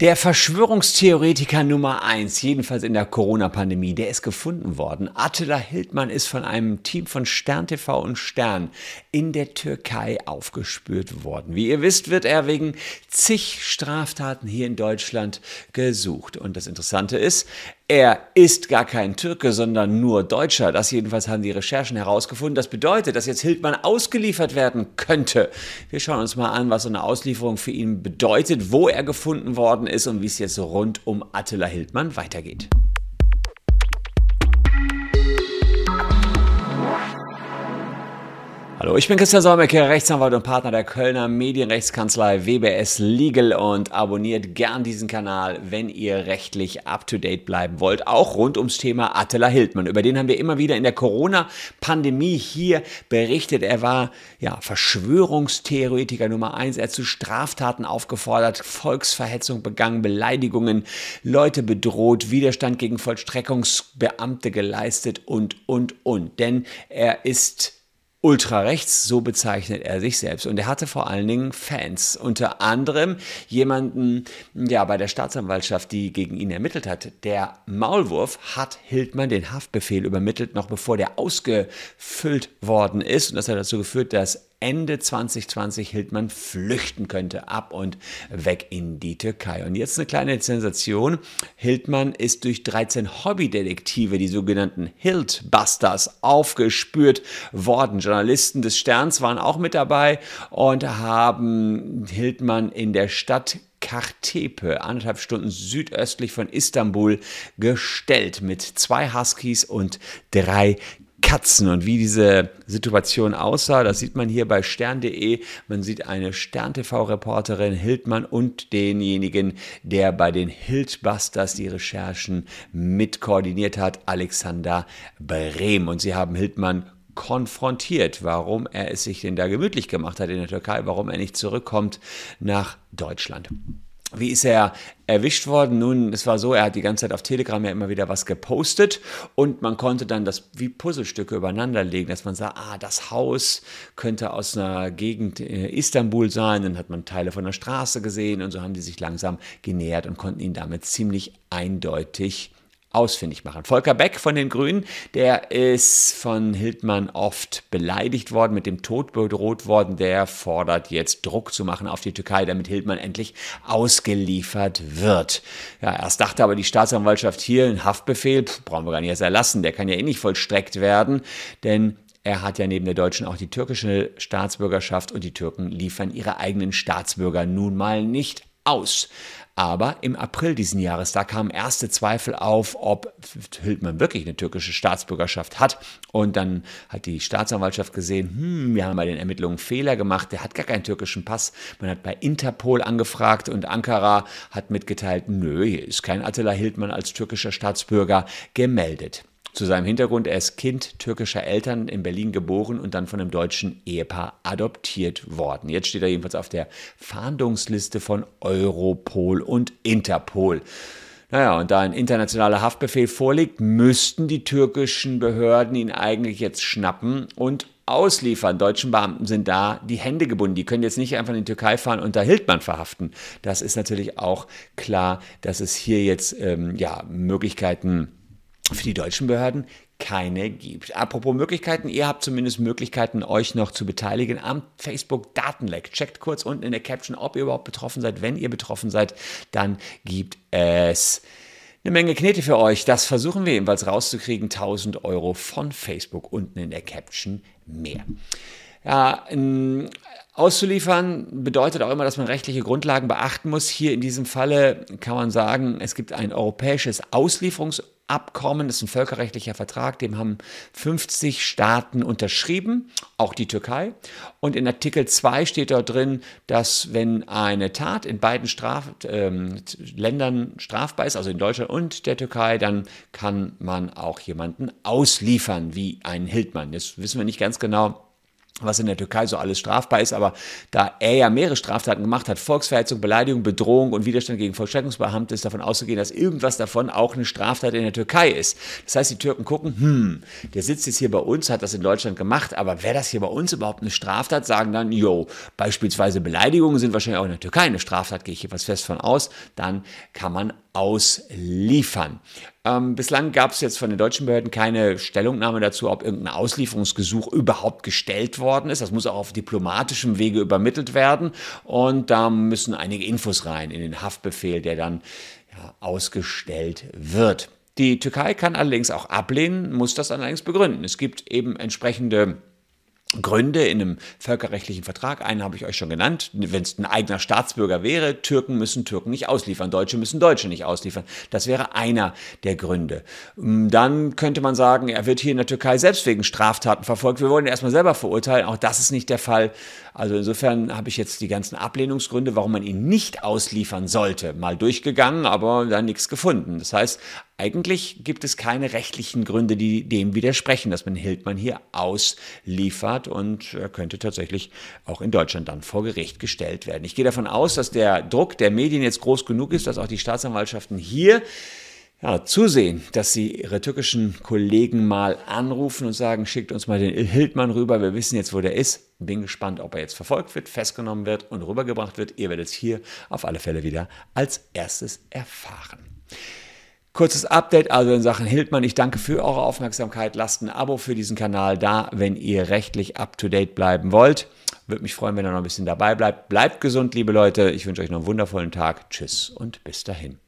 Der Verschwörungstheoretiker Nummer eins, jedenfalls in der Corona-Pandemie, der ist gefunden worden. Attila Hildmann ist von einem Team von Stern TV und Stern in der Türkei aufgespürt worden. Wie ihr wisst, wird er wegen zig Straftaten hier in Deutschland gesucht. Und das Interessante ist, er ist gar kein Türke, sondern nur Deutscher. Das jedenfalls haben die Recherchen herausgefunden. Das bedeutet, dass jetzt Hildmann ausgeliefert werden könnte. Wir schauen uns mal an, was so eine Auslieferung für ihn bedeutet, wo er gefunden worden ist und wie es jetzt rund um Attila Hildmann weitergeht. Hallo, ich bin Christian Solmecke, Rechtsanwalt und Partner der Kölner Medienrechtskanzlei WBS Legal und abonniert gern diesen Kanal, wenn ihr rechtlich up-to-date bleiben wollt, auch rund ums Thema Attila Hildmann. Über den haben wir immer wieder in der Corona-Pandemie hier berichtet. Er war ja Verschwörungstheoretiker Nummer eins. Er hat zu Straftaten aufgefordert, Volksverhetzung begangen, Beleidigungen, Leute bedroht, Widerstand gegen Vollstreckungsbeamte geleistet und, und, und. Denn er ist ultrarechts, so bezeichnet er sich selbst. Und er hatte vor allen Dingen Fans. Unter anderem jemanden, ja, bei der Staatsanwaltschaft, die gegen ihn ermittelt hat. Der Maulwurf hat Hildmann den Haftbefehl übermittelt, noch bevor der ausgefüllt worden ist. Und das hat dazu geführt, dass Ende 2020 Hildmann flüchten könnte, ab und weg in die Türkei. Und jetzt eine kleine Sensation. Hildmann ist durch 13 Hobbydetektive, die sogenannten Hildbusters, aufgespürt worden. Journalisten des Sterns waren auch mit dabei und haben Hildmann in der Stadt Kartepe, anderthalb Stunden südöstlich von Istanbul, gestellt mit zwei Huskies und drei Katzen und wie diese Situation aussah, das sieht man hier bei stern.de. Man sieht eine Stern-TV-Reporterin Hildmann und denjenigen, der bei den Hildbusters die Recherchen mit koordiniert hat, Alexander Brehm. Und sie haben Hildmann konfrontiert, warum er es sich denn da gemütlich gemacht hat in der Türkei, warum er nicht zurückkommt nach Deutschland. Wie ist er erwischt worden? Nun, es war so, er hat die ganze Zeit auf Telegram ja immer wieder was gepostet und man konnte dann das wie Puzzlestücke übereinander legen, dass man sah, ah, das Haus könnte aus einer Gegend äh, Istanbul sein, dann hat man Teile von der Straße gesehen und so haben die sich langsam genähert und konnten ihn damit ziemlich eindeutig ausfindig machen. Volker Beck von den Grünen, der ist von Hildmann oft beleidigt worden, mit dem Tod bedroht worden, der fordert jetzt Druck zu machen auf die Türkei, damit Hildmann endlich ausgeliefert wird. Ja, erst dachte aber die Staatsanwaltschaft hier, ein Haftbefehl, pff, brauchen wir gar nicht erst erlassen, der kann ja eh nicht vollstreckt werden, denn er hat ja neben der deutschen auch die türkische Staatsbürgerschaft und die Türken liefern ihre eigenen Staatsbürger nun mal nicht aus. Aber im April diesen Jahres, da kamen erste Zweifel auf, ob Hildmann wirklich eine türkische Staatsbürgerschaft hat. Und dann hat die Staatsanwaltschaft gesehen, hm, wir haben bei den Ermittlungen Fehler gemacht, der hat gar keinen türkischen Pass. Man hat bei Interpol angefragt und Ankara hat mitgeteilt, nö, hier ist kein Attila Hildmann als türkischer Staatsbürger gemeldet. Zu seinem Hintergrund, er ist Kind türkischer Eltern in Berlin geboren und dann von einem deutschen Ehepaar adoptiert worden. Jetzt steht er jedenfalls auf der Fahndungsliste von Europol und Interpol. Naja, und da ein internationaler Haftbefehl vorliegt, müssten die türkischen Behörden ihn eigentlich jetzt schnappen und ausliefern. Deutschen Beamten sind da die Hände gebunden. Die können jetzt nicht einfach in die Türkei fahren und da Hildmann verhaften. Das ist natürlich auch klar, dass es hier jetzt ähm, ja, Möglichkeiten gibt für die deutschen Behörden keine gibt. Apropos Möglichkeiten, ihr habt zumindest Möglichkeiten, euch noch zu beteiligen am Facebook Datenleck. Checkt kurz unten in der Caption, ob ihr überhaupt betroffen seid. Wenn ihr betroffen seid, dann gibt es eine Menge Knete für euch. Das versuchen wir ebenfalls rauszukriegen. 1000 Euro von Facebook unten in der Caption mehr. Ja, Auszuliefern bedeutet auch immer, dass man rechtliche Grundlagen beachten muss. Hier in diesem Falle kann man sagen, es gibt ein europäisches Auslieferungsabkommen, das ist ein völkerrechtlicher Vertrag, dem haben 50 Staaten unterschrieben, auch die Türkei. Und in Artikel 2 steht dort drin, dass wenn eine Tat in beiden Straf äh, Ländern strafbar ist, also in Deutschland und der Türkei, dann kann man auch jemanden ausliefern, wie einen Hildmann. Jetzt wissen wir nicht ganz genau, was in der Türkei so alles strafbar ist, aber da er ja mehrere Straftaten gemacht hat, Volksverhetzung, Beleidigung, Bedrohung und Widerstand gegen Vollstreckungsbeamte, ist davon auszugehen, dass irgendwas davon auch eine Straftat in der Türkei ist. Das heißt, die Türken gucken, hm, der sitzt jetzt hier bei uns, hat das in Deutschland gemacht, aber wäre das hier bei uns überhaupt eine Straftat? Sagen dann, jo, beispielsweise Beleidigungen sind wahrscheinlich auch in der Türkei eine Straftat, gehe ich hier was fest von aus, dann kann man ausliefern. Ähm, bislang gab es jetzt von den deutschen Behörden keine Stellungnahme dazu, ob irgendein Auslieferungsgesuch überhaupt gestellt worden ist. Das muss auch auf diplomatischem Wege übermittelt werden. Und da müssen einige Infos rein in den Haftbefehl, der dann ja, ausgestellt wird. Die Türkei kann allerdings auch ablehnen, muss das allerdings begründen. Es gibt eben entsprechende Gründe in einem völkerrechtlichen Vertrag. Einen habe ich euch schon genannt. Wenn es ein eigener Staatsbürger wäre, Türken müssen Türken nicht ausliefern, Deutsche müssen Deutsche nicht ausliefern. Das wäre einer der Gründe. Ähm, dann könnte man sagen, er wird hier in der Türkei selbst wegen Straftaten verfolgt. Wir wollen ihn erstmal selber verurteilen. Auch das ist nicht der Fall. Also insofern habe ich jetzt die ganzen Ablehnungsgründe, warum man ihn nicht ausliefern sollte, mal durchgegangen, aber da nichts gefunden. Das heißt, eigentlich gibt es keine rechtlichen Gründe, die dem widersprechen, dass man Hildmann hier ausliefert und er könnte tatsächlich auch in Deutschland dann vor Gericht gestellt werden. Ich gehe davon aus, dass der Druck der Medien jetzt groß genug ist, dass auch die Staatsanwaltschaften hier ja, zusehen, dass sie ihre türkischen Kollegen mal anrufen und sagen, schickt uns mal den Hildmann rüber, wir wissen jetzt, wo der ist. Bin gespannt, ob er jetzt verfolgt wird, festgenommen wird und rübergebracht wird. Ihr werdet es hier auf alle Fälle wieder als erstes erfahren. Kurzes Update also in Sachen Hildmann. Ich danke für eure Aufmerksamkeit. Lasst ein Abo für diesen Kanal da, wenn ihr rechtlich up-to-date bleiben wollt. Würde mich freuen, wenn ihr noch ein bisschen dabei bleibt. Bleibt gesund, liebe Leute. Ich wünsche euch noch einen wundervollen Tag. Tschüss und bis dahin.